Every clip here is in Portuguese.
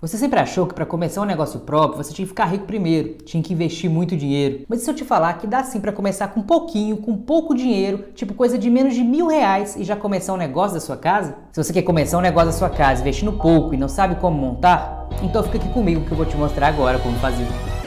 Você sempre achou que para começar um negócio próprio você tinha que ficar rico primeiro, tinha que investir muito dinheiro. Mas se eu te falar que dá sim para começar com pouquinho, com pouco dinheiro, tipo coisa de menos de mil reais e já começar um negócio da sua casa? Se você quer começar um negócio da sua casa investindo pouco e não sabe como montar, então fica aqui comigo que eu vou te mostrar agora como fazer.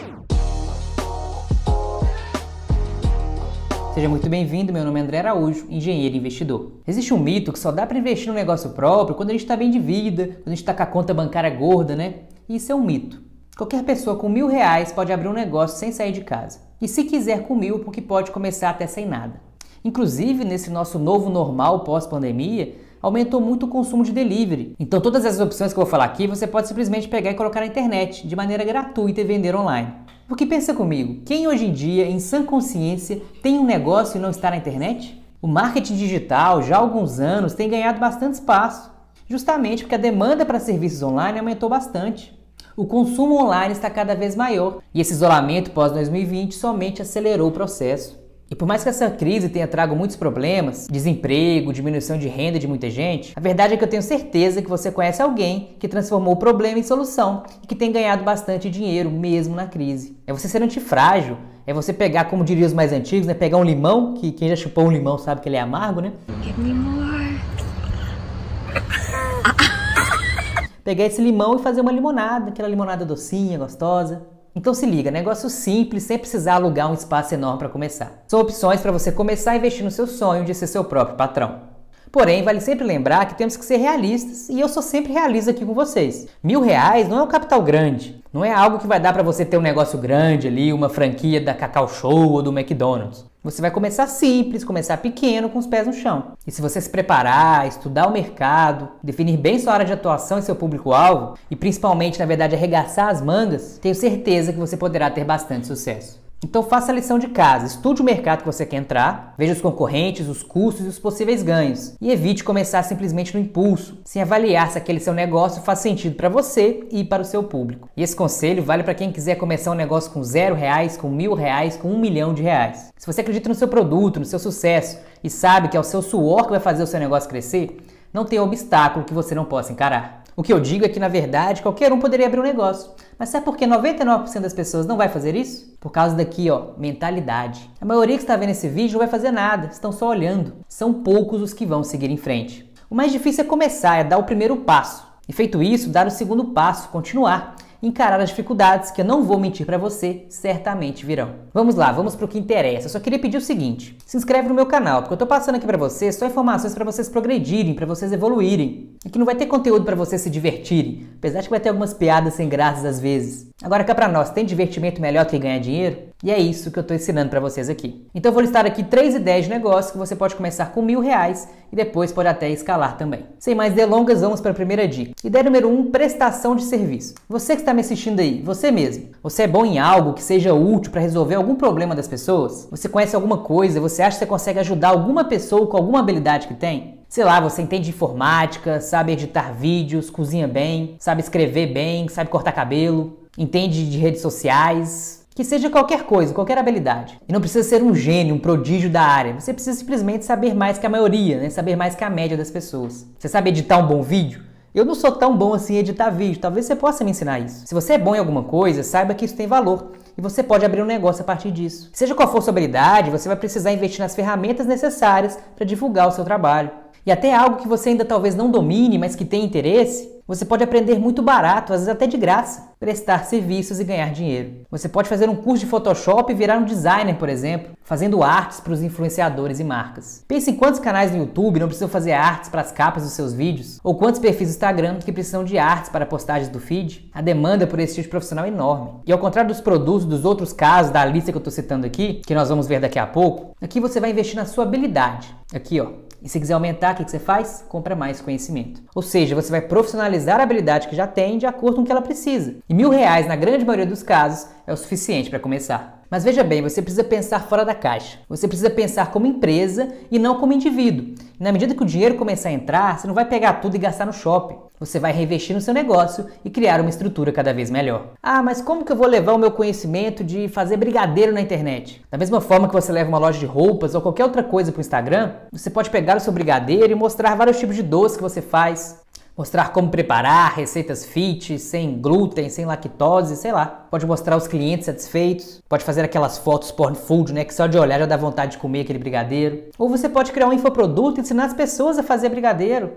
Seja muito bem-vindo, meu nome é André Araújo, engenheiro e investidor. Existe um mito que só dá para investir no negócio próprio quando a gente está bem de vida, quando a gente está com a conta bancária gorda, né? E isso é um mito. Qualquer pessoa com mil reais pode abrir um negócio sem sair de casa. E se quiser com mil, porque pode começar até sem nada. Inclusive, nesse nosso novo normal pós-pandemia, aumentou muito o consumo de delivery. Então, todas as opções que eu vou falar aqui, você pode simplesmente pegar e colocar na internet, de maneira gratuita e vender online. Porque pensa comigo, quem hoje em dia, em sã consciência, tem um negócio e não está na internet? O marketing digital, já há alguns anos, tem ganhado bastante espaço, justamente porque a demanda para serviços online aumentou bastante. O consumo online está cada vez maior e esse isolamento pós-2020 somente acelerou o processo. E por mais que essa crise tenha trago muitos problemas, desemprego, diminuição de renda de muita gente, a verdade é que eu tenho certeza que você conhece alguém que transformou o problema em solução e que tem ganhado bastante dinheiro mesmo na crise. É você ser antifrágil, é você pegar, como diriam os mais antigos, né, pegar um limão, que quem já chupou um limão sabe que ele é amargo, né? Give me more. pegar esse limão e fazer uma limonada, aquela limonada docinha, gostosa. Então se liga, negócio simples, sem precisar alugar um espaço enorme para começar. São opções para você começar a investir no seu sonho de ser seu próprio patrão. Porém, vale sempre lembrar que temos que ser realistas e eu sou sempre realista aqui com vocês. Mil reais não é um capital grande, não é algo que vai dar para você ter um negócio grande ali, uma franquia da Cacau Show ou do McDonald's. Você vai começar simples, começar pequeno, com os pés no chão. E se você se preparar, estudar o mercado, definir bem sua área de atuação e seu público-alvo, e principalmente, na verdade, arregaçar as mangas, tenho certeza que você poderá ter bastante sucesso. Então faça a lição de casa, estude o mercado que você quer entrar, veja os concorrentes, os custos e os possíveis ganhos. E evite começar simplesmente no impulso, sem avaliar se aquele seu negócio faz sentido para você e para o seu público. E esse conselho vale para quem quiser começar um negócio com zero reais, com mil reais, com um milhão de reais. Se você acredita no seu produto, no seu sucesso e sabe que é o seu suor que vai fazer o seu negócio crescer, não tem obstáculo que você não possa encarar. O que eu digo é que, na verdade, qualquer um poderia abrir um negócio. Mas sabe por que 99% das pessoas não vai fazer isso? Por causa daqui, ó, mentalidade. A maioria que está vendo esse vídeo não vai fazer nada, estão só olhando. São poucos os que vão seguir em frente. O mais difícil é começar, é dar o primeiro passo. E feito isso, dar o segundo passo, continuar encarar as dificuldades que eu não vou mentir para você, certamente virão. Vamos lá, vamos para o que interessa. Eu só queria pedir o seguinte: se inscreve no meu canal, porque eu tô passando aqui para vocês só informações para vocês progredirem, para vocês evoluírem. Aqui não vai ter conteúdo para vocês se divertirem, apesar de que vai ter algumas piadas sem graças às vezes. Agora cá para nós, tem divertimento melhor que ganhar dinheiro? E é isso que eu estou ensinando para vocês aqui. Então eu vou listar aqui três ideias de negócio que você pode começar com mil reais e depois pode até escalar também. Sem mais delongas, vamos para a primeira dica. Ideia número um, prestação de serviço. Você que está me assistindo aí, você mesmo, você é bom em algo que seja útil para resolver algum problema das pessoas? Você conhece alguma coisa? Você acha que você consegue ajudar alguma pessoa com alguma habilidade que tem? Sei lá, você entende informática, sabe editar vídeos, cozinha bem, sabe escrever bem, sabe cortar cabelo, entende de redes sociais, que seja qualquer coisa, qualquer habilidade. E não precisa ser um gênio, um prodígio da área. Você precisa simplesmente saber mais que a maioria, né? saber mais que a média das pessoas. Você sabe editar um bom vídeo? Eu não sou tão bom assim em editar vídeo, talvez você possa me ensinar isso. Se você é bom em alguma coisa, saiba que isso tem valor e você pode abrir um negócio a partir disso. Seja qual for sua habilidade, você vai precisar investir nas ferramentas necessárias para divulgar o seu trabalho. E até algo que você ainda talvez não domine, mas que tem interesse, você pode aprender muito barato, às vezes até de graça, prestar serviços e ganhar dinheiro. Você pode fazer um curso de Photoshop e virar um designer, por exemplo, fazendo artes para os influenciadores e marcas. Pense em quantos canais no YouTube não precisam fazer artes para as capas dos seus vídeos, ou quantos perfis do Instagram que precisam de artes para postagens do feed. A demanda por esse tipo de profissional é enorme. E ao contrário dos produtos dos outros casos da lista que eu estou citando aqui, que nós vamos ver daqui a pouco, aqui você vai investir na sua habilidade. Aqui, ó, e se quiser aumentar, o que, você faz? Compra mais conhecimento. Ou seja, você vai profissionalizar a habilidade que já tem de acordo com o que ela precisa. E mil reais, na grande maioria dos casos, é o suficiente para começar. Mas veja bem, você precisa pensar fora da caixa. Você precisa pensar como empresa e não como indivíduo. E na medida que o dinheiro começar a entrar, você não vai pegar tudo e gastar no shopping. Você vai reinvestir no seu negócio e criar uma estrutura cada vez melhor. Ah, mas como que eu vou levar o meu conhecimento de fazer brigadeiro na internet? Da mesma forma que você leva uma loja de roupas ou qualquer outra coisa para o Instagram, você pode pegar o seu brigadeiro e mostrar vários tipos de doces que você faz, Mostrar como preparar receitas fit, sem glúten, sem lactose, sei lá. Pode mostrar os clientes satisfeitos. Pode fazer aquelas fotos porn food, né? Que só de olhar já dá vontade de comer aquele brigadeiro. Ou você pode criar um infoproduto e ensinar as pessoas a fazer brigadeiro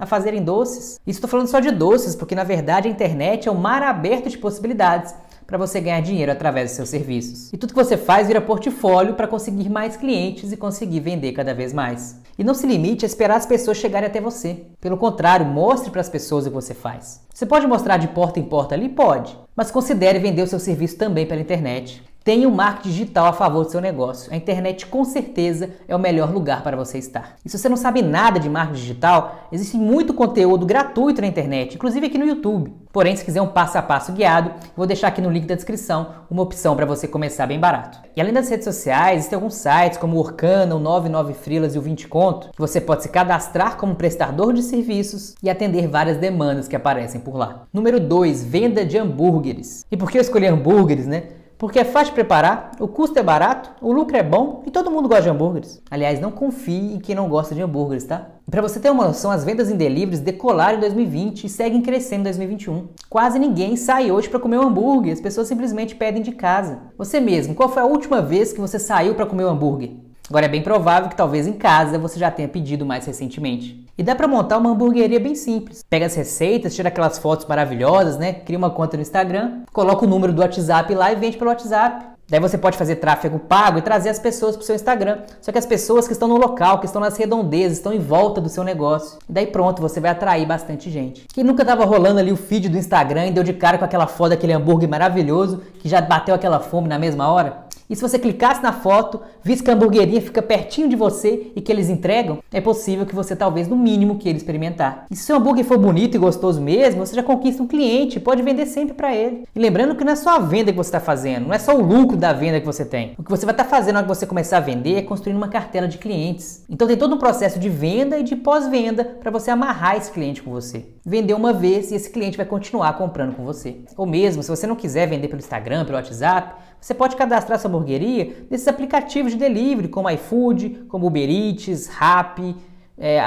a fazerem doces. Isso estou falando só de doces, porque na verdade a internet é um mar aberto de possibilidades para você ganhar dinheiro através dos seus serviços. E tudo que você faz vira portfólio para conseguir mais clientes e conseguir vender cada vez mais. E não se limite a esperar as pessoas chegarem até você. Pelo contrário, mostre para as pessoas o que você faz. Você pode mostrar de porta em porta ali? Pode. Mas considere vender o seu serviço também pela internet. Tenha um marketing digital a favor do seu negócio. A internet com certeza é o melhor lugar para você estar. E se você não sabe nada de marketing digital, existe muito conteúdo gratuito na internet, inclusive aqui no YouTube. Porém, se quiser um passo a passo guiado, vou deixar aqui no link da descrição uma opção para você começar bem barato. E além das redes sociais, existem alguns sites como o Orkana, o 99 Freelas e o 20 Conto, que você pode se cadastrar como prestador de serviços e atender várias demandas que aparecem por lá. Número 2, venda de hambúrgueres. E por que eu escolhi hambúrgueres, né? Porque é fácil de preparar, o custo é barato, o lucro é bom e todo mundo gosta de hambúrgueres. Aliás, não confie em quem não gosta de hambúrgueres, tá? Para você ter uma noção, as vendas em deliveries decolaram em 2020 e seguem crescendo em 2021. Quase ninguém sai hoje para comer um hambúrguer, as pessoas simplesmente pedem de casa. Você mesmo, qual foi a última vez que você saiu para comer um hambúrguer? Agora é bem provável que talvez em casa você já tenha pedido mais recentemente. E dá para montar uma hamburgueria bem simples. Pega as receitas, tira aquelas fotos maravilhosas, né? Cria uma conta no Instagram, coloca o número do WhatsApp lá e vende pelo WhatsApp. Daí você pode fazer tráfego pago e trazer as pessoas para o seu Instagram. Só que as pessoas que estão no local, que estão nas redondezas, estão em volta do seu negócio. E daí pronto, você vai atrair bastante gente. Quem nunca estava rolando ali o feed do Instagram e deu de cara com aquela foto daquele hambúrguer maravilhoso que já bateu aquela fome na mesma hora? E se você clicasse na foto, visse que a hamburgueria fica pertinho de você e que eles entregam, é possível que você talvez no mínimo queira experimentar. E se seu hambúrguer for bonito e gostoso mesmo, você já conquista um cliente e pode vender sempre para ele. E lembrando que não é só a venda que você está fazendo, não é só o lucro da venda que você tem. O que você vai estar tá fazendo na hora que você começar a vender é construindo uma cartela de clientes. Então tem todo um processo de venda e de pós-venda para você amarrar esse cliente com você. Vender uma vez e esse cliente vai continuar comprando com você. Ou mesmo, se você não quiser vender pelo Instagram, pelo WhatsApp, você pode cadastrar sua hamburgueria nesses aplicativos de delivery, como iFood, como Uber Eats, Rappi, é.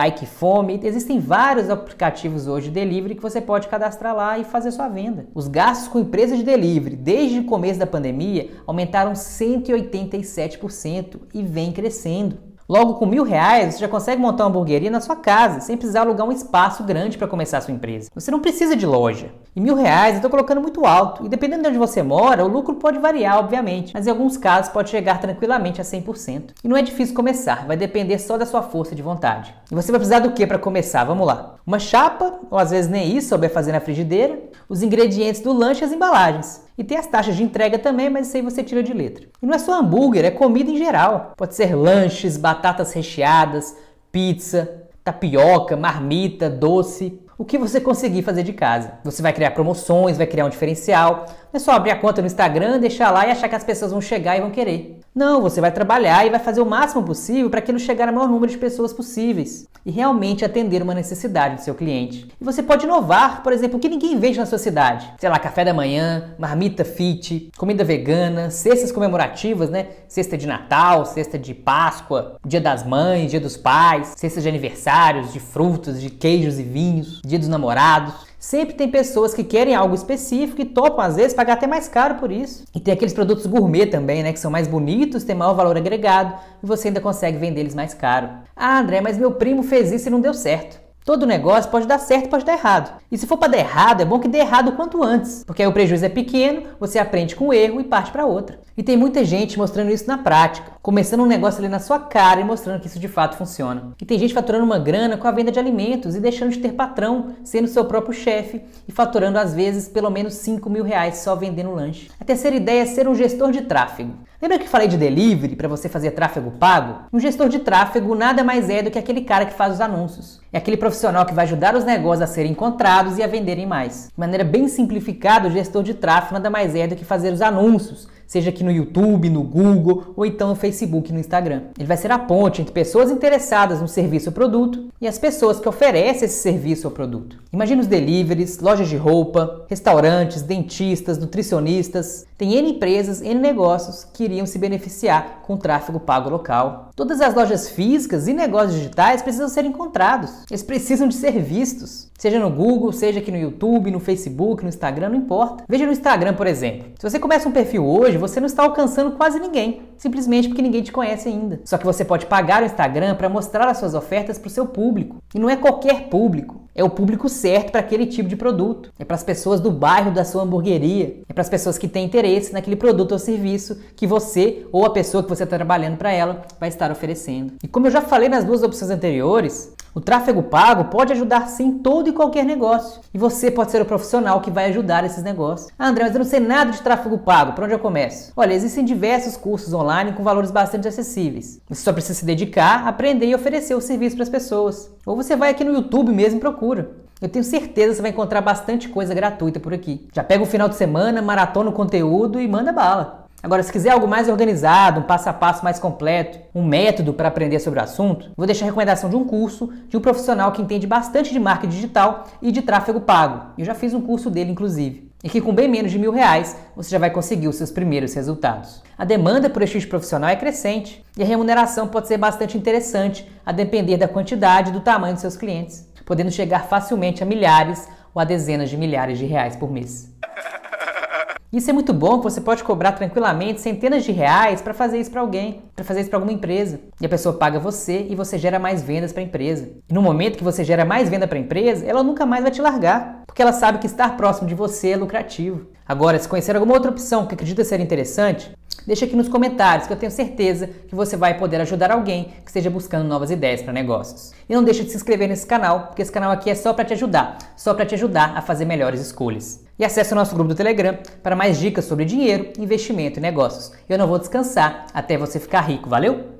Existem vários aplicativos hoje de delivery que você pode cadastrar lá e fazer sua venda. Os gastos com empresas de delivery desde o começo da pandemia aumentaram 187% e vem crescendo. Logo, com mil reais, você já consegue montar uma hamburgueria na sua casa, sem precisar alugar um espaço grande para começar a sua empresa. Você não precisa de loja. E mil reais eu estou colocando muito alto, e dependendo de onde você mora, o lucro pode variar, obviamente, mas em alguns casos pode chegar tranquilamente a 100%. E não é difícil começar, vai depender só da sua força de vontade. E você vai precisar do que para começar? Vamos lá. Uma chapa, ou às vezes nem isso, souber fazer na frigideira, os ingredientes do lanche e as embalagens. E tem as taxas de entrega também, mas isso aí você tira de letra. E não é só hambúrguer, é comida em geral. Pode ser lanches, batatas recheadas, pizza, tapioca, marmita, doce. O que você conseguir fazer de casa. Você vai criar promoções, vai criar um diferencial. Não é só abrir a conta no Instagram, deixar lá e achar que as pessoas vão chegar e vão querer. Não, você vai trabalhar e vai fazer o máximo possível para aquilo chegar ao maior número de pessoas possíveis e realmente atender uma necessidade do seu cliente. E você pode inovar, por exemplo, o que ninguém vende na sua cidade. Sei lá, café da manhã, marmita fit, comida vegana, cestas comemorativas, né? Cesta de Natal, cesta de Páscoa, Dia das Mães, Dia dos Pais, cestas de aniversários, de frutas, de queijos e vinhos, Dia dos Namorados. Sempre tem pessoas que querem algo específico e topam, às vezes, pagar até mais caro por isso. E tem aqueles produtos gourmet também, né? Que são mais bonitos, têm maior valor agregado e você ainda consegue vender eles mais caro. Ah, André, mas meu primo fez isso e não deu certo. Todo negócio pode dar certo, pode dar errado. E se for para dar errado, é bom que dê errado quanto antes, porque aí o prejuízo é pequeno, você aprende com o erro e parte para outra. E tem muita gente mostrando isso na prática, começando um negócio ali na sua cara e mostrando que isso de fato funciona. E tem gente faturando uma grana com a venda de alimentos e deixando de ter patrão, sendo seu próprio chefe e faturando às vezes pelo menos 5 mil reais só vendendo lanche. A terceira ideia é ser um gestor de tráfego. Lembra que falei de delivery para você fazer tráfego pago? Um gestor de tráfego nada mais é do que aquele cara que faz os anúncios. É aquele profissional que vai ajudar os negócios a serem encontrados e a venderem mais. De maneira bem simplificada, o gestor de tráfego nada mais é do que fazer os anúncios, seja aqui no YouTube, no Google ou então no Facebook no Instagram. Ele vai ser a ponte entre pessoas interessadas no serviço ou produto e as pessoas que oferecem esse serviço ou produto. Imagina os deliveries, lojas de roupa, restaurantes, dentistas, nutricionistas. Tem N empresas, N negócios que iriam se beneficiar com o tráfego pago local. Todas as lojas físicas e negócios digitais precisam ser encontrados. Eles precisam de ser vistos. Seja no Google, seja aqui no YouTube, no Facebook, no Instagram, não importa. Veja no Instagram, por exemplo. Se você começa um perfil hoje, você não está alcançando quase ninguém, simplesmente porque ninguém te conhece ainda. Só que você pode pagar o Instagram para mostrar as suas ofertas para o seu público. E não é qualquer público. É o público certo para aquele tipo de produto. É para as pessoas do bairro da sua hamburgueria. É para as pessoas que têm interesse naquele produto ou serviço que você ou a pessoa que você está trabalhando para ela vai estar oferecendo. E como eu já falei nas duas opções anteriores, o tráfego pago pode ajudar sim todo e qualquer negócio. E você pode ser o profissional que vai ajudar esses negócios. Ah, André, mas eu não sei nada de tráfego pago. Por onde eu começo? Olha, existem diversos cursos online com valores bastante acessíveis. Você só precisa se dedicar, aprender e oferecer o serviço para as pessoas. Ou você vai aqui no YouTube mesmo e procura. Eu tenho certeza que você vai encontrar bastante coisa gratuita por aqui. Já pega o final de semana, maratona o conteúdo e manda bala. Agora, se quiser algo mais organizado, um passo a passo mais completo, um método para aprender sobre o assunto, vou deixar a recomendação de um curso de um profissional que entende bastante de marketing digital e de tráfego pago. Eu já fiz um curso dele, inclusive. E que com bem menos de mil reais você já vai conseguir os seus primeiros resultados. A demanda por este profissional é crescente e a remuneração pode ser bastante interessante, a depender da quantidade e do tamanho de seus clientes, podendo chegar facilmente a milhares ou a dezenas de milhares de reais por mês. Isso é muito bom, você pode cobrar tranquilamente centenas de reais para fazer isso para alguém, para fazer isso para alguma empresa. E a pessoa paga você e você gera mais vendas para a empresa. E no momento que você gera mais venda para a empresa, ela nunca mais vai te largar, porque ela sabe que estar próximo de você é lucrativo. Agora, se conhecer alguma outra opção que acredita ser interessante, deixa aqui nos comentários que eu tenho certeza que você vai poder ajudar alguém que esteja buscando novas ideias para negócios. E não deixe de se inscrever nesse canal, porque esse canal aqui é só para te ajudar, só para te ajudar a fazer melhores escolhas. E acesse o nosso grupo do Telegram para mais dicas sobre dinheiro, investimento e negócios. Eu não vou descansar até você ficar rico, valeu?